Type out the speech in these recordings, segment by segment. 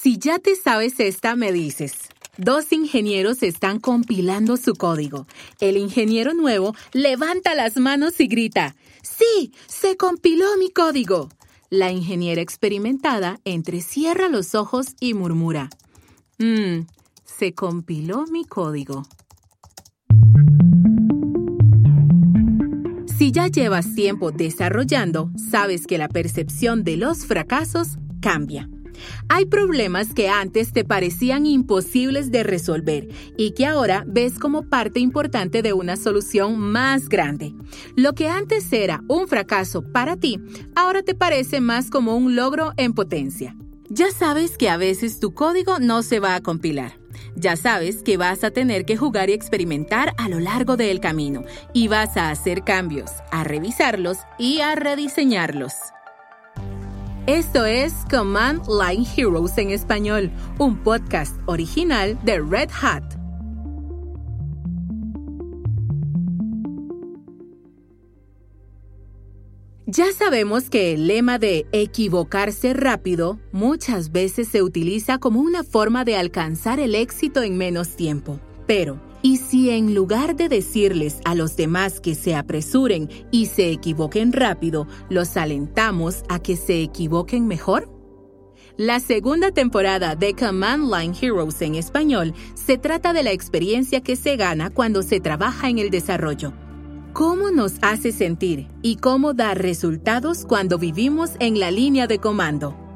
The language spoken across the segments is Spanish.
Si ya te sabes esta, me dices. Dos ingenieros están compilando su código. El ingeniero nuevo levanta las manos y grita, ¡Sí! ¡Se compiló mi código! La ingeniera experimentada entrecierra los ojos y murmura, Mmm, se compiló mi código. Si ya llevas tiempo desarrollando, sabes que la percepción de los fracasos cambia. Hay problemas que antes te parecían imposibles de resolver y que ahora ves como parte importante de una solución más grande. Lo que antes era un fracaso para ti, ahora te parece más como un logro en potencia. Ya sabes que a veces tu código no se va a compilar. Ya sabes que vas a tener que jugar y experimentar a lo largo del camino y vas a hacer cambios, a revisarlos y a rediseñarlos. Esto es Command Line Heroes en español, un podcast original de Red Hat. Ya sabemos que el lema de equivocarse rápido muchas veces se utiliza como una forma de alcanzar el éxito en menos tiempo. Pero, ¿y si en lugar de decirles a los demás que se apresuren y se equivoquen rápido, los alentamos a que se equivoquen mejor? La segunda temporada de Command Line Heroes en español se trata de la experiencia que se gana cuando se trabaja en el desarrollo cómo nos hace sentir y cómo da resultados cuando vivimos en la línea de comando.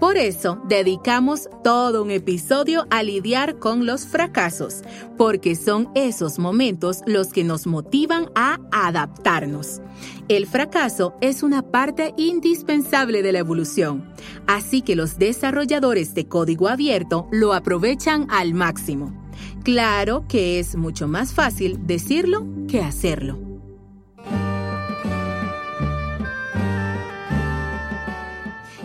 Por eso dedicamos todo un episodio a lidiar con los fracasos, porque son esos momentos los que nos motivan a adaptarnos. El fracaso es una parte indispensable de la evolución, así que los desarrolladores de código abierto lo aprovechan al máximo. Claro que es mucho más fácil decirlo que hacerlo.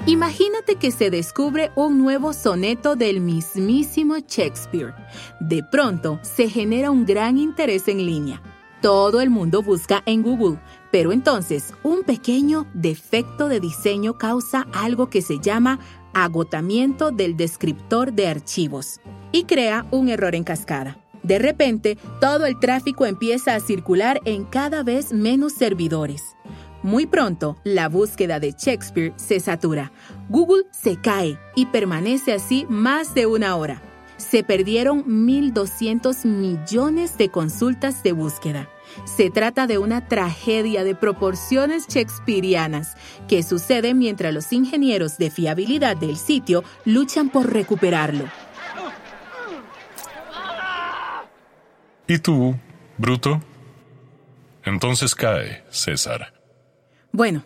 Imagínate que se descubre un nuevo soneto del mismísimo Shakespeare. De pronto se genera un gran interés en línea. Todo el mundo busca en Google, pero entonces un pequeño defecto de diseño causa algo que se llama agotamiento del descriptor de archivos y crea un error en cascada. De repente, todo el tráfico empieza a circular en cada vez menos servidores. Muy pronto, la búsqueda de Shakespeare se satura. Google se cae y permanece así más de una hora. Se perdieron 1.200 millones de consultas de búsqueda. Se trata de una tragedia de proporciones shakespearianas que sucede mientras los ingenieros de fiabilidad del sitio luchan por recuperarlo. ¿Y tú, Bruto? Entonces cae, César. Bueno,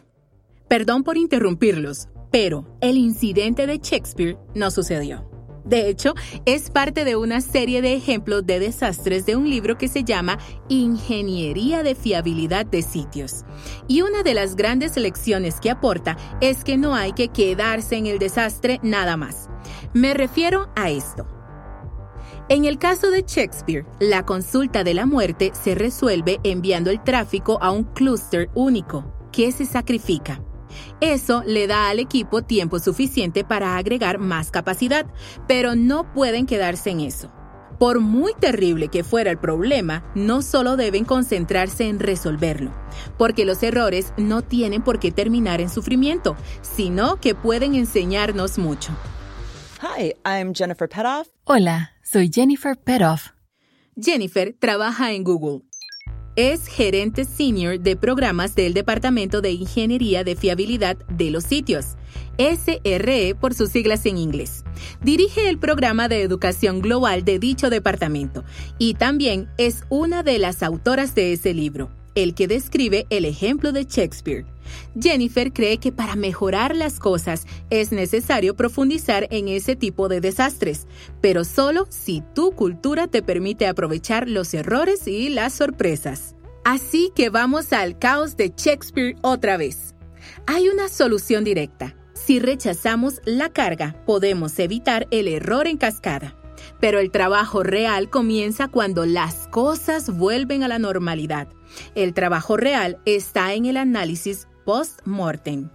perdón por interrumpirlos, pero el incidente de Shakespeare no sucedió. De hecho, es parte de una serie de ejemplos de desastres de un libro que se llama Ingeniería de Fiabilidad de Sitios. Y una de las grandes lecciones que aporta es que no hay que quedarse en el desastre nada más. Me refiero a esto. En el caso de Shakespeare, la consulta de la muerte se resuelve enviando el tráfico a un clúster único que se sacrifica. Eso le da al equipo tiempo suficiente para agregar más capacidad, pero no pueden quedarse en eso. Por muy terrible que fuera el problema, no solo deben concentrarse en resolverlo, porque los errores no tienen por qué terminar en sufrimiento, sino que pueden enseñarnos mucho. Hi, I'm Jennifer Petoff. Hola, soy Jennifer Petoff. Jennifer trabaja en Google es gerente senior de programas del Departamento de Ingeniería de Fiabilidad de los Sitios, SRE por sus siglas en inglés. Dirige el programa de educación global de dicho departamento y también es una de las autoras de ese libro, el que describe el ejemplo de Shakespeare. Jennifer cree que para mejorar las cosas es necesario profundizar en ese tipo de desastres, pero solo si tu cultura te permite aprovechar los errores y las sorpresas. Así que vamos al caos de Shakespeare otra vez. Hay una solución directa. Si rechazamos la carga, podemos evitar el error en cascada. Pero el trabajo real comienza cuando las cosas vuelven a la normalidad. El trabajo real está en el análisis post-mortem.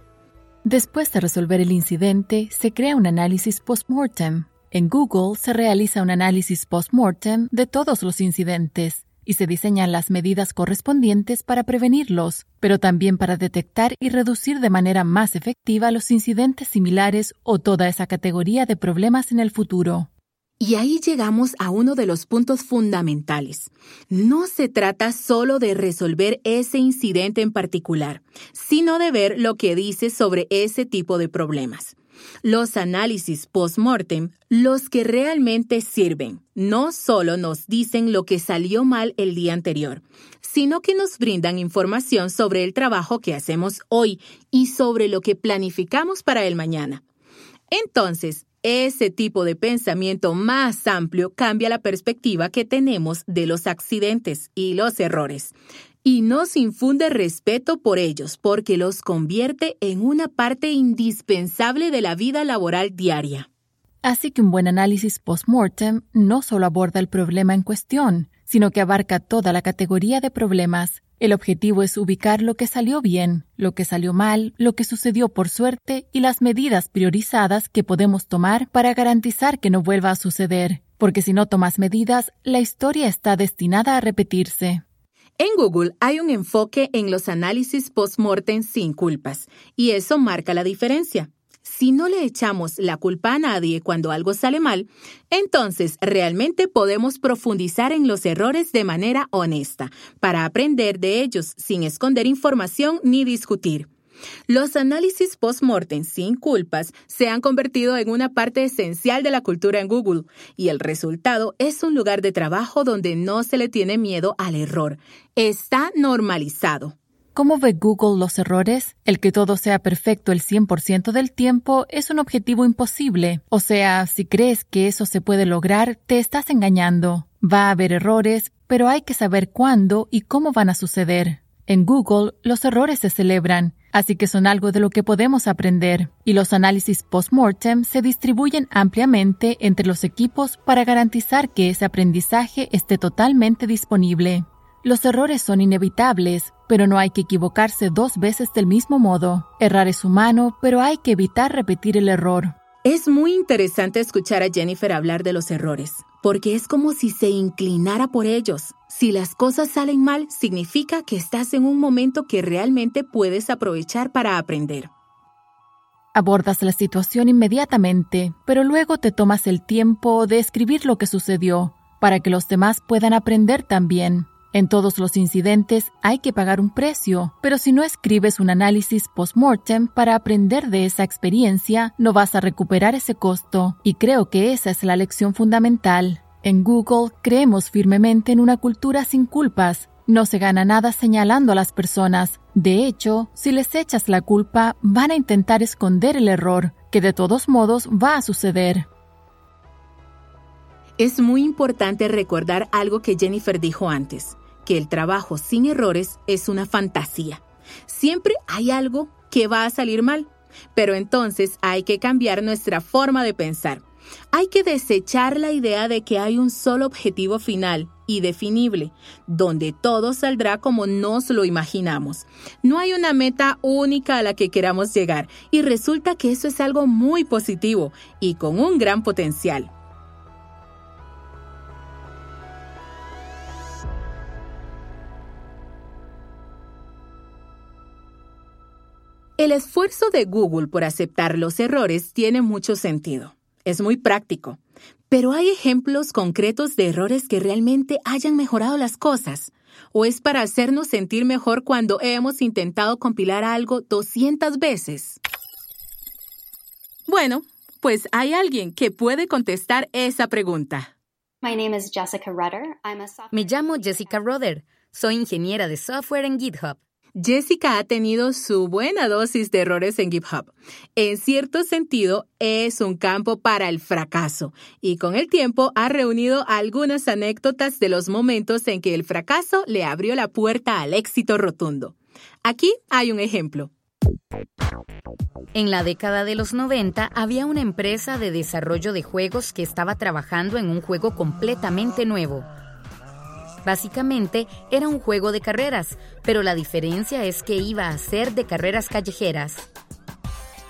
Después de resolver el incidente, se crea un análisis post-mortem. En Google se realiza un análisis post-mortem de todos los incidentes y se diseñan las medidas correspondientes para prevenirlos, pero también para detectar y reducir de manera más efectiva los incidentes similares o toda esa categoría de problemas en el futuro. Y ahí llegamos a uno de los puntos fundamentales. No se trata solo de resolver ese incidente en particular, sino de ver lo que dice sobre ese tipo de problemas. Los análisis post-mortem, los que realmente sirven, no solo nos dicen lo que salió mal el día anterior, sino que nos brindan información sobre el trabajo que hacemos hoy y sobre lo que planificamos para el mañana. Entonces, ese tipo de pensamiento más amplio cambia la perspectiva que tenemos de los accidentes y los errores y nos infunde respeto por ellos porque los convierte en una parte indispensable de la vida laboral diaria. Así que un buen análisis post-mortem no solo aborda el problema en cuestión, sino que abarca toda la categoría de problemas. El objetivo es ubicar lo que salió bien, lo que salió mal, lo que sucedió por suerte y las medidas priorizadas que podemos tomar para garantizar que no vuelva a suceder, porque si no tomas medidas, la historia está destinada a repetirse. En Google hay un enfoque en los análisis post-mortem sin culpas, y eso marca la diferencia. Si no le echamos la culpa a nadie cuando algo sale mal, entonces realmente podemos profundizar en los errores de manera honesta, para aprender de ellos sin esconder información ni discutir. Los análisis post-mortem sin culpas se han convertido en una parte esencial de la cultura en Google y el resultado es un lugar de trabajo donde no se le tiene miedo al error. Está normalizado. ¿Cómo ve Google los errores? El que todo sea perfecto el 100% del tiempo es un objetivo imposible. O sea, si crees que eso se puede lograr, te estás engañando. Va a haber errores, pero hay que saber cuándo y cómo van a suceder. En Google, los errores se celebran así que son algo de lo que podemos aprender, y los análisis post-mortem se distribuyen ampliamente entre los equipos para garantizar que ese aprendizaje esté totalmente disponible. Los errores son inevitables, pero no hay que equivocarse dos veces del mismo modo. Errar es humano, pero hay que evitar repetir el error. Es muy interesante escuchar a Jennifer hablar de los errores, porque es como si se inclinara por ellos. Si las cosas salen mal, significa que estás en un momento que realmente puedes aprovechar para aprender. Abordas la situación inmediatamente, pero luego te tomas el tiempo de escribir lo que sucedió, para que los demás puedan aprender también. En todos los incidentes hay que pagar un precio, pero si no escribes un análisis post-mortem para aprender de esa experiencia, no vas a recuperar ese costo, y creo que esa es la lección fundamental. En Google creemos firmemente en una cultura sin culpas. No se gana nada señalando a las personas. De hecho, si les echas la culpa, van a intentar esconder el error, que de todos modos va a suceder. Es muy importante recordar algo que Jennifer dijo antes que el trabajo sin errores es una fantasía. Siempre hay algo que va a salir mal, pero entonces hay que cambiar nuestra forma de pensar. Hay que desechar la idea de que hay un solo objetivo final y definible, donde todo saldrá como nos lo imaginamos. No hay una meta única a la que queramos llegar y resulta que eso es algo muy positivo y con un gran potencial. El esfuerzo de Google por aceptar los errores tiene mucho sentido. Es muy práctico. Pero ¿hay ejemplos concretos de errores que realmente hayan mejorado las cosas? ¿O es para hacernos sentir mejor cuando hemos intentado compilar algo 200 veces? Bueno, pues hay alguien que puede contestar esa pregunta. Me llamo Jessica Rudder. Soy ingeniera de software en GitHub. Jessica ha tenido su buena dosis de errores en GitHub. En cierto sentido, es un campo para el fracaso y con el tiempo ha reunido algunas anécdotas de los momentos en que el fracaso le abrió la puerta al éxito rotundo. Aquí hay un ejemplo. En la década de los 90 había una empresa de desarrollo de juegos que estaba trabajando en un juego completamente nuevo Básicamente era un juego de carreras, pero la diferencia es que iba a ser de carreras callejeras.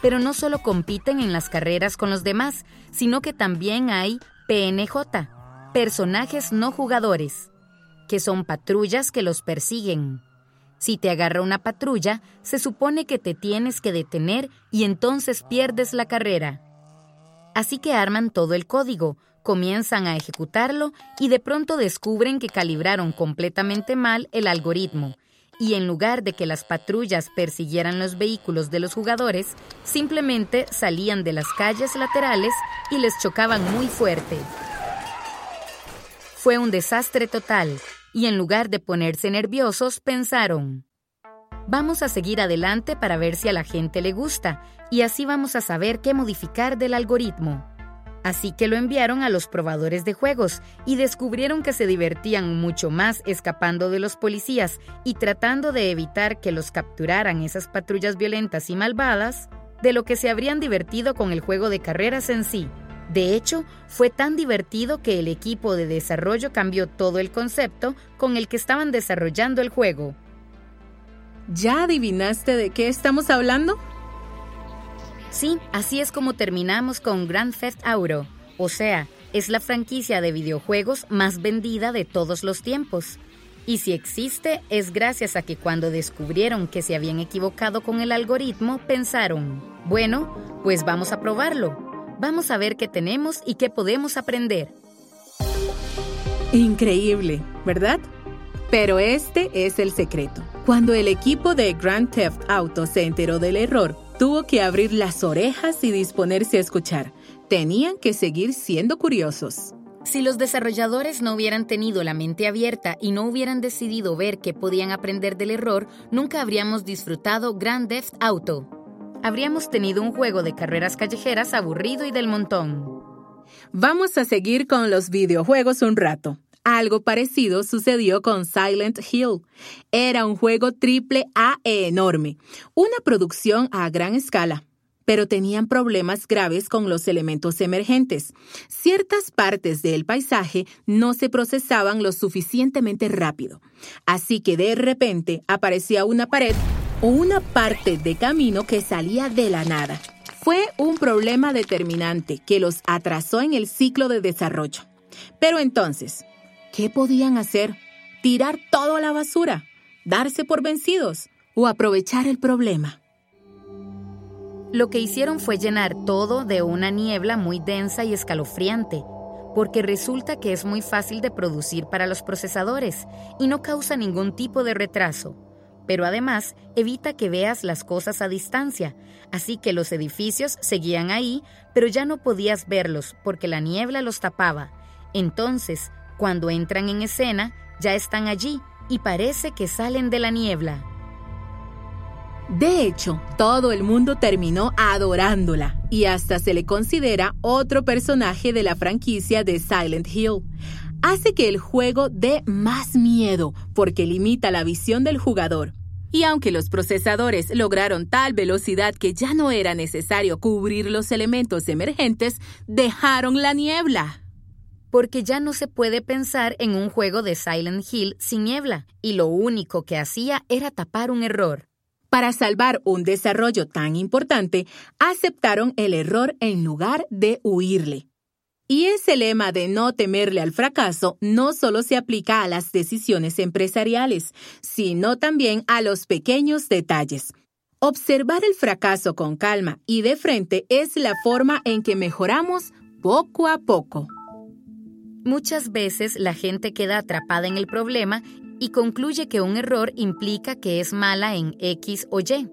Pero no solo compiten en las carreras con los demás, sino que también hay PNJ, personajes no jugadores, que son patrullas que los persiguen. Si te agarra una patrulla, se supone que te tienes que detener y entonces pierdes la carrera. Así que arman todo el código, comienzan a ejecutarlo y de pronto descubren que calibraron completamente mal el algoritmo y en lugar de que las patrullas persiguieran los vehículos de los jugadores, simplemente salían de las calles laterales y les chocaban muy fuerte. Fue un desastre total, y en lugar de ponerse nerviosos, pensaron, vamos a seguir adelante para ver si a la gente le gusta, y así vamos a saber qué modificar del algoritmo. Así que lo enviaron a los probadores de juegos y descubrieron que se divertían mucho más escapando de los policías y tratando de evitar que los capturaran esas patrullas violentas y malvadas de lo que se habrían divertido con el juego de carreras en sí. De hecho, fue tan divertido que el equipo de desarrollo cambió todo el concepto con el que estaban desarrollando el juego. ¿Ya adivinaste de qué estamos hablando? Sí, así es como terminamos con Grand Theft Auto, o sea, es la franquicia de videojuegos más vendida de todos los tiempos. Y si existe, es gracias a que cuando descubrieron que se habían equivocado con el algoritmo, pensaron, bueno, pues vamos a probarlo. Vamos a ver qué tenemos y qué podemos aprender. Increíble, ¿verdad? Pero este es el secreto. Cuando el equipo de Grand Theft Auto se enteró del error, Tuvo que abrir las orejas y disponerse a escuchar. Tenían que seguir siendo curiosos. Si los desarrolladores no hubieran tenido la mente abierta y no hubieran decidido ver que podían aprender del error, nunca habríamos disfrutado Grand Theft Auto. Habríamos tenido un juego de carreras callejeras aburrido y del montón. Vamos a seguir con los videojuegos un rato. Algo parecido sucedió con Silent Hill. Era un juego triple A enorme, una producción a gran escala pero tenían problemas graves con los elementos emergentes. Ciertas partes del paisaje no se procesaban lo suficientemente rápido, así que de repente aparecía una pared o una parte de camino que salía de la nada. Fue un problema determinante que los atrasó en el ciclo de desarrollo. Pero entonces, ¿Qué podían hacer? ¿Tirar todo a la basura? ¿Darse por vencidos? ¿O aprovechar el problema? Lo que hicieron fue llenar todo de una niebla muy densa y escalofriante, porque resulta que es muy fácil de producir para los procesadores y no causa ningún tipo de retraso. Pero además evita que veas las cosas a distancia, así que los edificios seguían ahí, pero ya no podías verlos porque la niebla los tapaba. Entonces, cuando entran en escena, ya están allí y parece que salen de la niebla. De hecho, todo el mundo terminó adorándola y hasta se le considera otro personaje de la franquicia de Silent Hill. Hace que el juego dé más miedo porque limita la visión del jugador. Y aunque los procesadores lograron tal velocidad que ya no era necesario cubrir los elementos emergentes, dejaron la niebla porque ya no se puede pensar en un juego de Silent Hill sin niebla, y lo único que hacía era tapar un error. Para salvar un desarrollo tan importante, aceptaron el error en lugar de huirle. Y ese lema de no temerle al fracaso no solo se aplica a las decisiones empresariales, sino también a los pequeños detalles. Observar el fracaso con calma y de frente es la forma en que mejoramos poco a poco. Muchas veces la gente queda atrapada en el problema y concluye que un error implica que es mala en X o Y.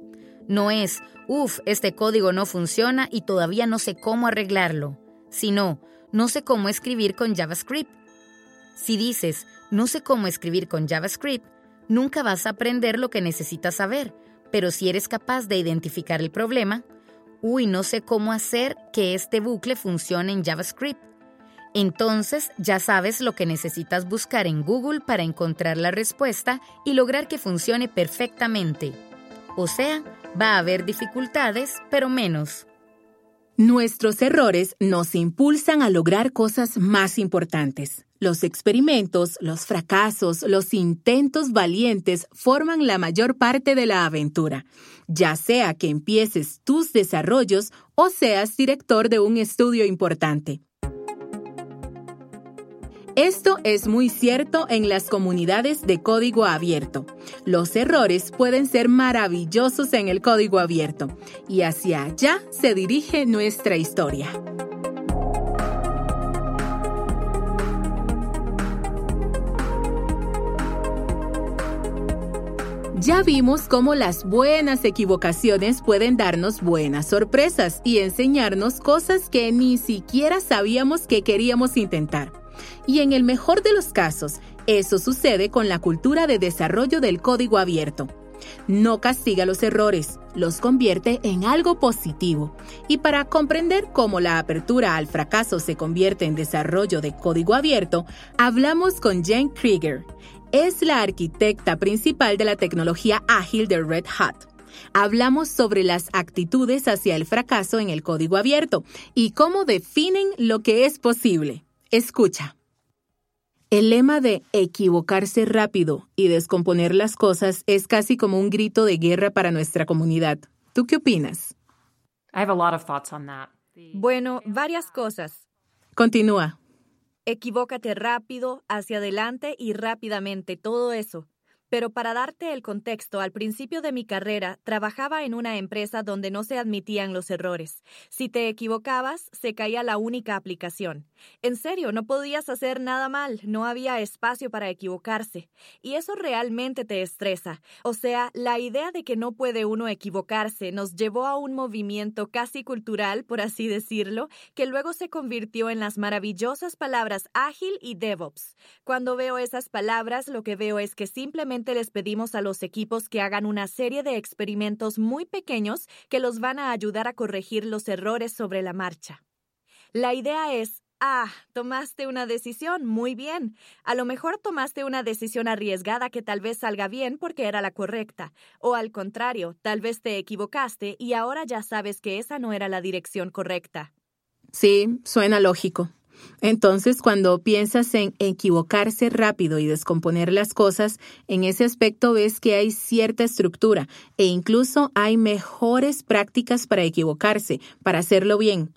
No es, uff, este código no funciona y todavía no sé cómo arreglarlo, sino, no sé cómo escribir con JavaScript. Si dices, no sé cómo escribir con JavaScript, nunca vas a aprender lo que necesitas saber, pero si eres capaz de identificar el problema, uy, no sé cómo hacer que este bucle funcione en JavaScript entonces ya sabes lo que necesitas buscar en Google para encontrar la respuesta y lograr que funcione perfectamente. O sea, va a haber dificultades, pero menos. Nuestros errores nos impulsan a lograr cosas más importantes. Los experimentos, los fracasos, los intentos valientes forman la mayor parte de la aventura, ya sea que empieces tus desarrollos o seas director de un estudio importante. Esto es muy cierto en las comunidades de código abierto. Los errores pueden ser maravillosos en el código abierto y hacia allá se dirige nuestra historia. Ya vimos cómo las buenas equivocaciones pueden darnos buenas sorpresas y enseñarnos cosas que ni siquiera sabíamos que queríamos intentar. Y en el mejor de los casos, eso sucede con la cultura de desarrollo del código abierto. No castiga los errores, los convierte en algo positivo. Y para comprender cómo la apertura al fracaso se convierte en desarrollo de código abierto, hablamos con Jen Krieger. Es la arquitecta principal de la tecnología ágil de Red Hat. Hablamos sobre las actitudes hacia el fracaso en el código abierto y cómo definen lo que es posible. Escucha. El lema de equivocarse rápido y descomponer las cosas es casi como un grito de guerra para nuestra comunidad. ¿Tú qué opinas? Bueno, varias cosas. Continúa. Equivócate rápido, hacia adelante y rápidamente, todo eso. Pero para darte el contexto, al principio de mi carrera trabajaba en una empresa donde no se admitían los errores. Si te equivocabas, se caía la única aplicación. En serio, no podías hacer nada mal, no había espacio para equivocarse. Y eso realmente te estresa. O sea, la idea de que no puede uno equivocarse nos llevó a un movimiento casi cultural, por así decirlo, que luego se convirtió en las maravillosas palabras ágil y DevOps. Cuando veo esas palabras, lo que veo es que simplemente les pedimos a los equipos que hagan una serie de experimentos muy pequeños que los van a ayudar a corregir los errores sobre la marcha. La idea es, ah, tomaste una decisión, muy bien. A lo mejor tomaste una decisión arriesgada que tal vez salga bien porque era la correcta, o al contrario, tal vez te equivocaste y ahora ya sabes que esa no era la dirección correcta. Sí, suena lógico. Entonces, cuando piensas en equivocarse rápido y descomponer las cosas, en ese aspecto ves que hay cierta estructura e incluso hay mejores prácticas para equivocarse, para hacerlo bien.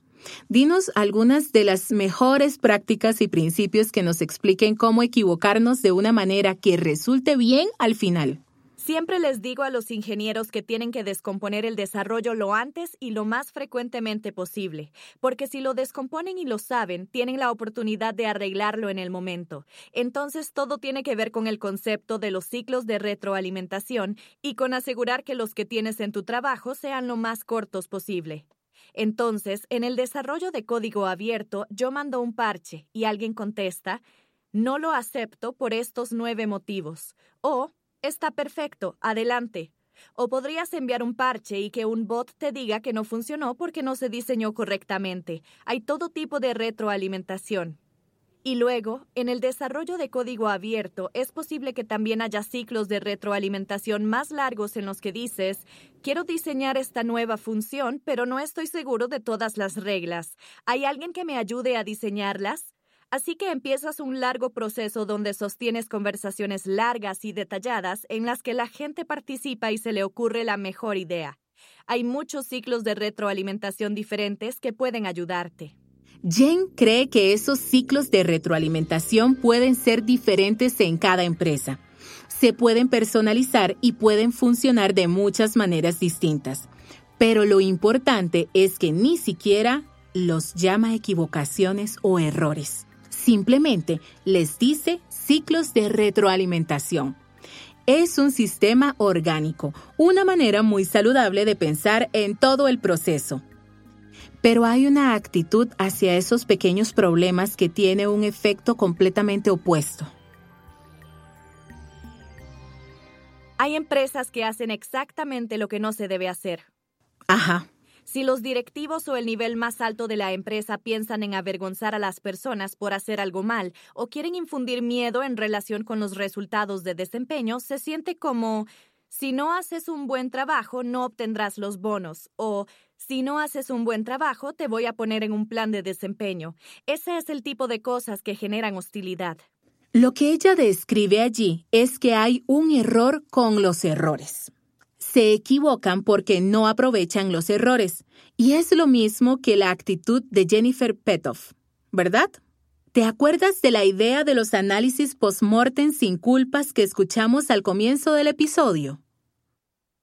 Dinos algunas de las mejores prácticas y principios que nos expliquen cómo equivocarnos de una manera que resulte bien al final. Siempre les digo a los ingenieros que tienen que descomponer el desarrollo lo antes y lo más frecuentemente posible, porque si lo descomponen y lo saben, tienen la oportunidad de arreglarlo en el momento. Entonces todo tiene que ver con el concepto de los ciclos de retroalimentación y con asegurar que los que tienes en tu trabajo sean lo más cortos posible. Entonces, en el desarrollo de código abierto, yo mando un parche y alguien contesta, no lo acepto por estos nueve motivos, o Está perfecto, adelante. O podrías enviar un parche y que un bot te diga que no funcionó porque no se diseñó correctamente. Hay todo tipo de retroalimentación. Y luego, en el desarrollo de código abierto, es posible que también haya ciclos de retroalimentación más largos en los que dices, quiero diseñar esta nueva función, pero no estoy seguro de todas las reglas. ¿Hay alguien que me ayude a diseñarlas? Así que empiezas un largo proceso donde sostienes conversaciones largas y detalladas en las que la gente participa y se le ocurre la mejor idea. Hay muchos ciclos de retroalimentación diferentes que pueden ayudarte. Jen cree que esos ciclos de retroalimentación pueden ser diferentes en cada empresa. Se pueden personalizar y pueden funcionar de muchas maneras distintas. Pero lo importante es que ni siquiera los llama equivocaciones o errores simplemente les dice ciclos de retroalimentación. Es un sistema orgánico, una manera muy saludable de pensar en todo el proceso. Pero hay una actitud hacia esos pequeños problemas que tiene un efecto completamente opuesto. Hay empresas que hacen exactamente lo que no se debe hacer. Ajá. Si los directivos o el nivel más alto de la empresa piensan en avergonzar a las personas por hacer algo mal o quieren infundir miedo en relación con los resultados de desempeño, se siente como si no haces un buen trabajo no obtendrás los bonos o Si no haces un buen trabajo, te voy a poner en un plan de desempeño. Ese es el tipo de cosas que generan hostilidad. Lo que ella describe allí es que hay un error con los errores. Se equivocan porque no aprovechan los errores. Y es lo mismo que la actitud de Jennifer Petoff, ¿verdad? ¿Te acuerdas de la idea de los análisis post-mortem sin culpas que escuchamos al comienzo del episodio?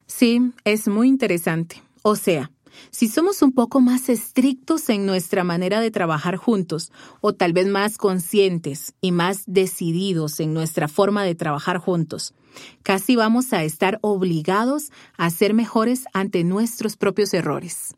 Sí, es muy interesante. O sea, si somos un poco más estrictos en nuestra manera de trabajar juntos, o tal vez más conscientes y más decididos en nuestra forma de trabajar juntos, casi vamos a estar obligados a ser mejores ante nuestros propios errores.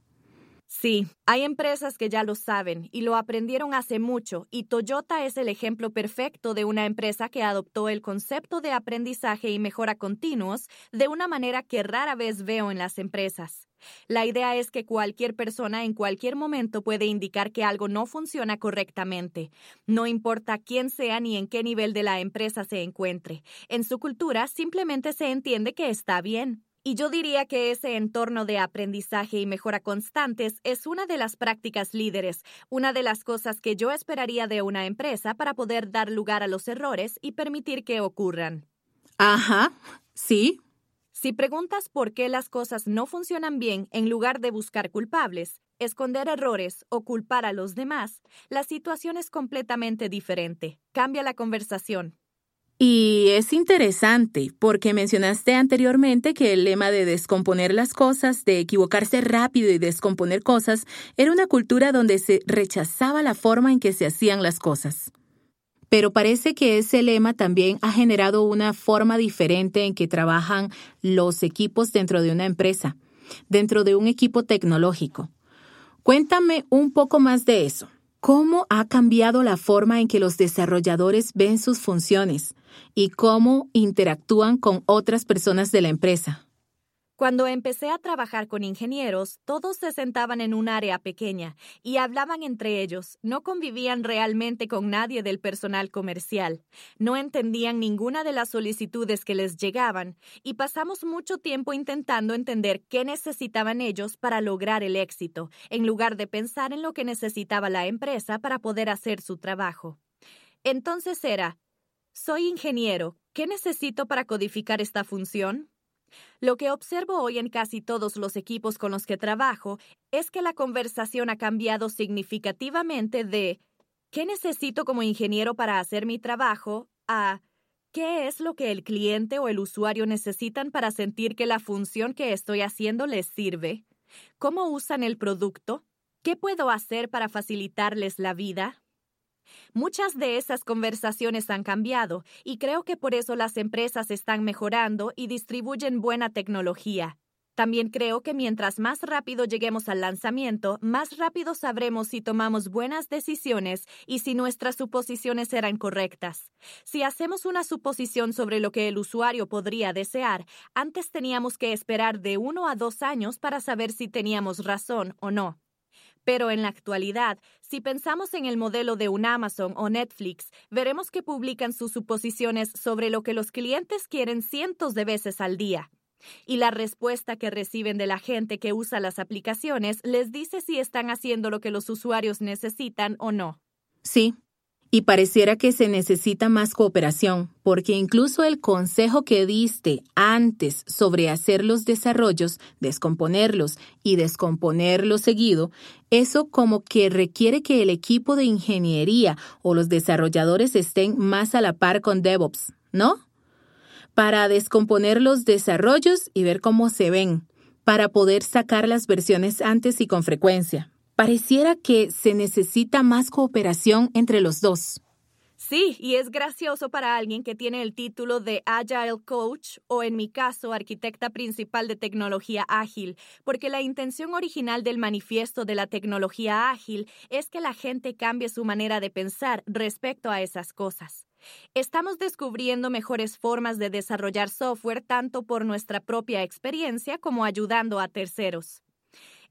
Sí, hay empresas que ya lo saben y lo aprendieron hace mucho, y Toyota es el ejemplo perfecto de una empresa que adoptó el concepto de aprendizaje y mejora continuos de una manera que rara vez veo en las empresas. La idea es que cualquier persona en cualquier momento puede indicar que algo no funciona correctamente, no importa quién sea ni en qué nivel de la empresa se encuentre. En su cultura simplemente se entiende que está bien. Y yo diría que ese entorno de aprendizaje y mejora constantes es una de las prácticas líderes, una de las cosas que yo esperaría de una empresa para poder dar lugar a los errores y permitir que ocurran. Ajá, sí. Si preguntas por qué las cosas no funcionan bien en lugar de buscar culpables, esconder errores o culpar a los demás, la situación es completamente diferente. Cambia la conversación. Y es interesante porque mencionaste anteriormente que el lema de descomponer las cosas, de equivocarse rápido y descomponer cosas, era una cultura donde se rechazaba la forma en que se hacían las cosas. Pero parece que ese lema también ha generado una forma diferente en que trabajan los equipos dentro de una empresa, dentro de un equipo tecnológico. Cuéntame un poco más de eso. ¿Cómo ha cambiado la forma en que los desarrolladores ven sus funciones y cómo interactúan con otras personas de la empresa? Cuando empecé a trabajar con ingenieros, todos se sentaban en un área pequeña y hablaban entre ellos. No convivían realmente con nadie del personal comercial. No entendían ninguna de las solicitudes que les llegaban y pasamos mucho tiempo intentando entender qué necesitaban ellos para lograr el éxito, en lugar de pensar en lo que necesitaba la empresa para poder hacer su trabajo. Entonces era, soy ingeniero, ¿qué necesito para codificar esta función? Lo que observo hoy en casi todos los equipos con los que trabajo es que la conversación ha cambiado significativamente de ¿qué necesito como ingeniero para hacer mi trabajo? a ¿qué es lo que el cliente o el usuario necesitan para sentir que la función que estoy haciendo les sirve? ¿Cómo usan el producto? ¿Qué puedo hacer para facilitarles la vida? Muchas de esas conversaciones han cambiado y creo que por eso las empresas están mejorando y distribuyen buena tecnología. También creo que mientras más rápido lleguemos al lanzamiento, más rápido sabremos si tomamos buenas decisiones y si nuestras suposiciones eran correctas. Si hacemos una suposición sobre lo que el usuario podría desear, antes teníamos que esperar de uno a dos años para saber si teníamos razón o no. Pero en la actualidad, si pensamos en el modelo de un Amazon o Netflix, veremos que publican sus suposiciones sobre lo que los clientes quieren cientos de veces al día. Y la respuesta que reciben de la gente que usa las aplicaciones les dice si están haciendo lo que los usuarios necesitan o no. Sí, y pareciera que se necesita más cooperación, porque incluso el consejo que diste antes sobre hacer los desarrollos, descomponerlos y descomponerlos seguido, eso como que requiere que el equipo de ingeniería o los desarrolladores estén más a la par con DevOps, ¿no? Para descomponer los desarrollos y ver cómo se ven, para poder sacar las versiones antes y con frecuencia. Pareciera que se necesita más cooperación entre los dos. Sí, y es gracioso para alguien que tiene el título de Agile Coach o en mi caso arquitecta principal de tecnología ágil, porque la intención original del manifiesto de la tecnología ágil es que la gente cambie su manera de pensar respecto a esas cosas. Estamos descubriendo mejores formas de desarrollar software tanto por nuestra propia experiencia como ayudando a terceros.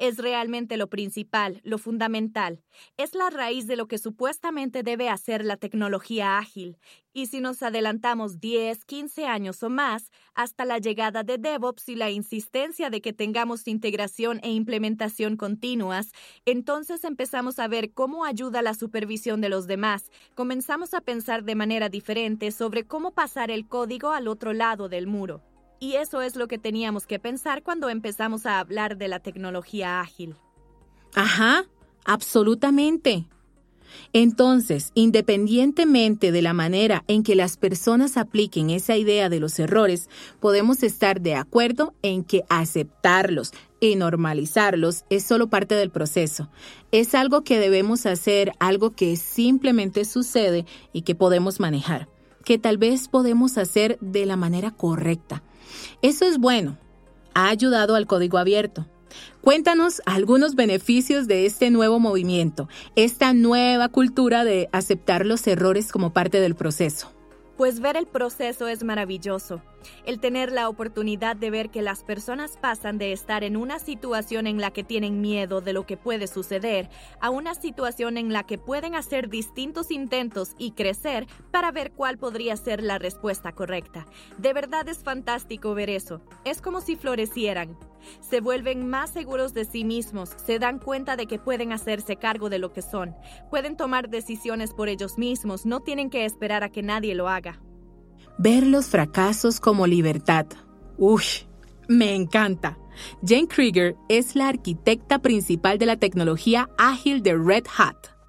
Es realmente lo principal, lo fundamental. Es la raíz de lo que supuestamente debe hacer la tecnología ágil. Y si nos adelantamos 10, 15 años o más, hasta la llegada de DevOps y la insistencia de que tengamos integración e implementación continuas, entonces empezamos a ver cómo ayuda la supervisión de los demás. Comenzamos a pensar de manera diferente sobre cómo pasar el código al otro lado del muro. Y eso es lo que teníamos que pensar cuando empezamos a hablar de la tecnología ágil. Ajá, absolutamente. Entonces, independientemente de la manera en que las personas apliquen esa idea de los errores, podemos estar de acuerdo en que aceptarlos y normalizarlos es solo parte del proceso. Es algo que debemos hacer, algo que simplemente sucede y que podemos manejar, que tal vez podemos hacer de la manera correcta. Eso es bueno. Ha ayudado al código abierto. Cuéntanos algunos beneficios de este nuevo movimiento, esta nueva cultura de aceptar los errores como parte del proceso. Pues ver el proceso es maravilloso. El tener la oportunidad de ver que las personas pasan de estar en una situación en la que tienen miedo de lo que puede suceder a una situación en la que pueden hacer distintos intentos y crecer para ver cuál podría ser la respuesta correcta. De verdad es fantástico ver eso. Es como si florecieran. Se vuelven más seguros de sí mismos, se dan cuenta de que pueden hacerse cargo de lo que son, pueden tomar decisiones por ellos mismos, no tienen que esperar a que nadie lo haga. Ver los fracasos como libertad. Uy, me encanta. Jane Krieger es la arquitecta principal de la tecnología ágil de Red Hat.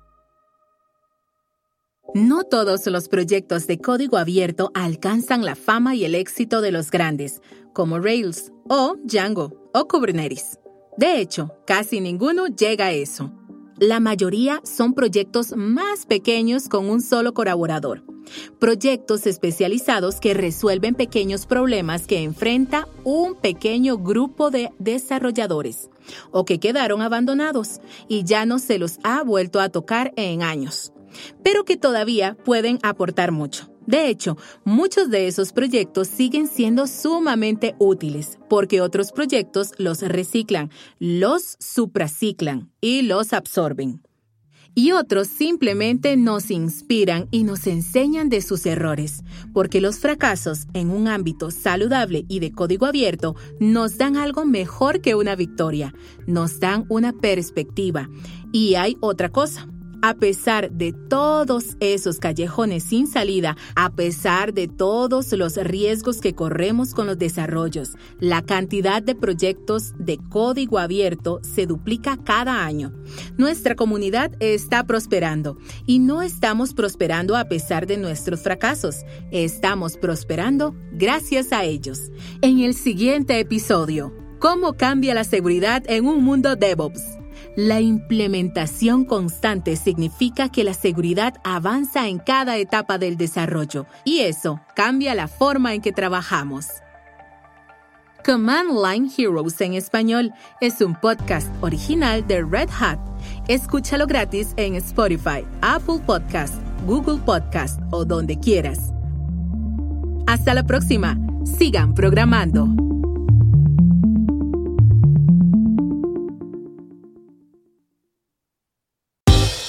No todos los proyectos de código abierto alcanzan la fama y el éxito de los grandes, como Rails o Django o Kubernetes. De hecho, casi ninguno llega a eso. La mayoría son proyectos más pequeños con un solo colaborador. Proyectos especializados que resuelven pequeños problemas que enfrenta un pequeño grupo de desarrolladores o que quedaron abandonados y ya no se los ha vuelto a tocar en años, pero que todavía pueden aportar mucho. De hecho, muchos de esos proyectos siguen siendo sumamente útiles porque otros proyectos los reciclan, los supraciclan y los absorben y otros simplemente nos inspiran y nos enseñan de sus errores, porque los fracasos en un ámbito saludable y de código abierto nos dan algo mejor que una victoria, nos dan una perspectiva. Y hay otra cosa, a pesar de todos esos callejones sin salida, a pesar de todos los riesgos que corremos con los desarrollos, la cantidad de proyectos de código abierto se duplica cada año. Nuestra comunidad está prosperando y no estamos prosperando a pesar de nuestros fracasos, estamos prosperando gracias a ellos. En el siguiente episodio, ¿cómo cambia la seguridad en un mundo DevOps? La implementación constante significa que la seguridad avanza en cada etapa del desarrollo y eso cambia la forma en que trabajamos. Command Line Heroes en español es un podcast original de Red Hat. Escúchalo gratis en Spotify, Apple Podcast, Google Podcast o donde quieras. Hasta la próxima. Sigan programando.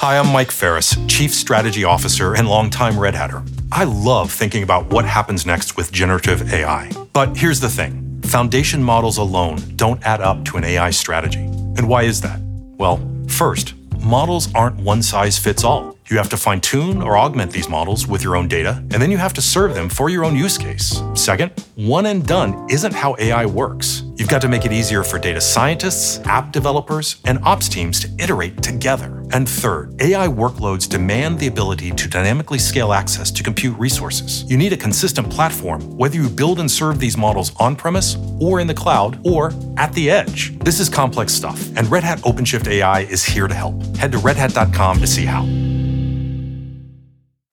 Hi, I'm Mike Ferris, Chief Strategy Officer and longtime Red Hatter. I love thinking about what happens next with generative AI. But here's the thing foundation models alone don't add up to an AI strategy. And why is that? Well, first, models aren't one size fits all. You have to fine tune or augment these models with your own data, and then you have to serve them for your own use case. Second, one and done isn't how AI works. You've got to make it easier for data scientists, app developers, and ops teams to iterate together. And third, AI workloads demand the ability to dynamically scale access to compute resources. You need a consistent platform, whether you build and serve these models on premise, or in the cloud, or at the edge. This is complex stuff, and Red Hat OpenShift AI is here to help. Head to redhat.com to see how.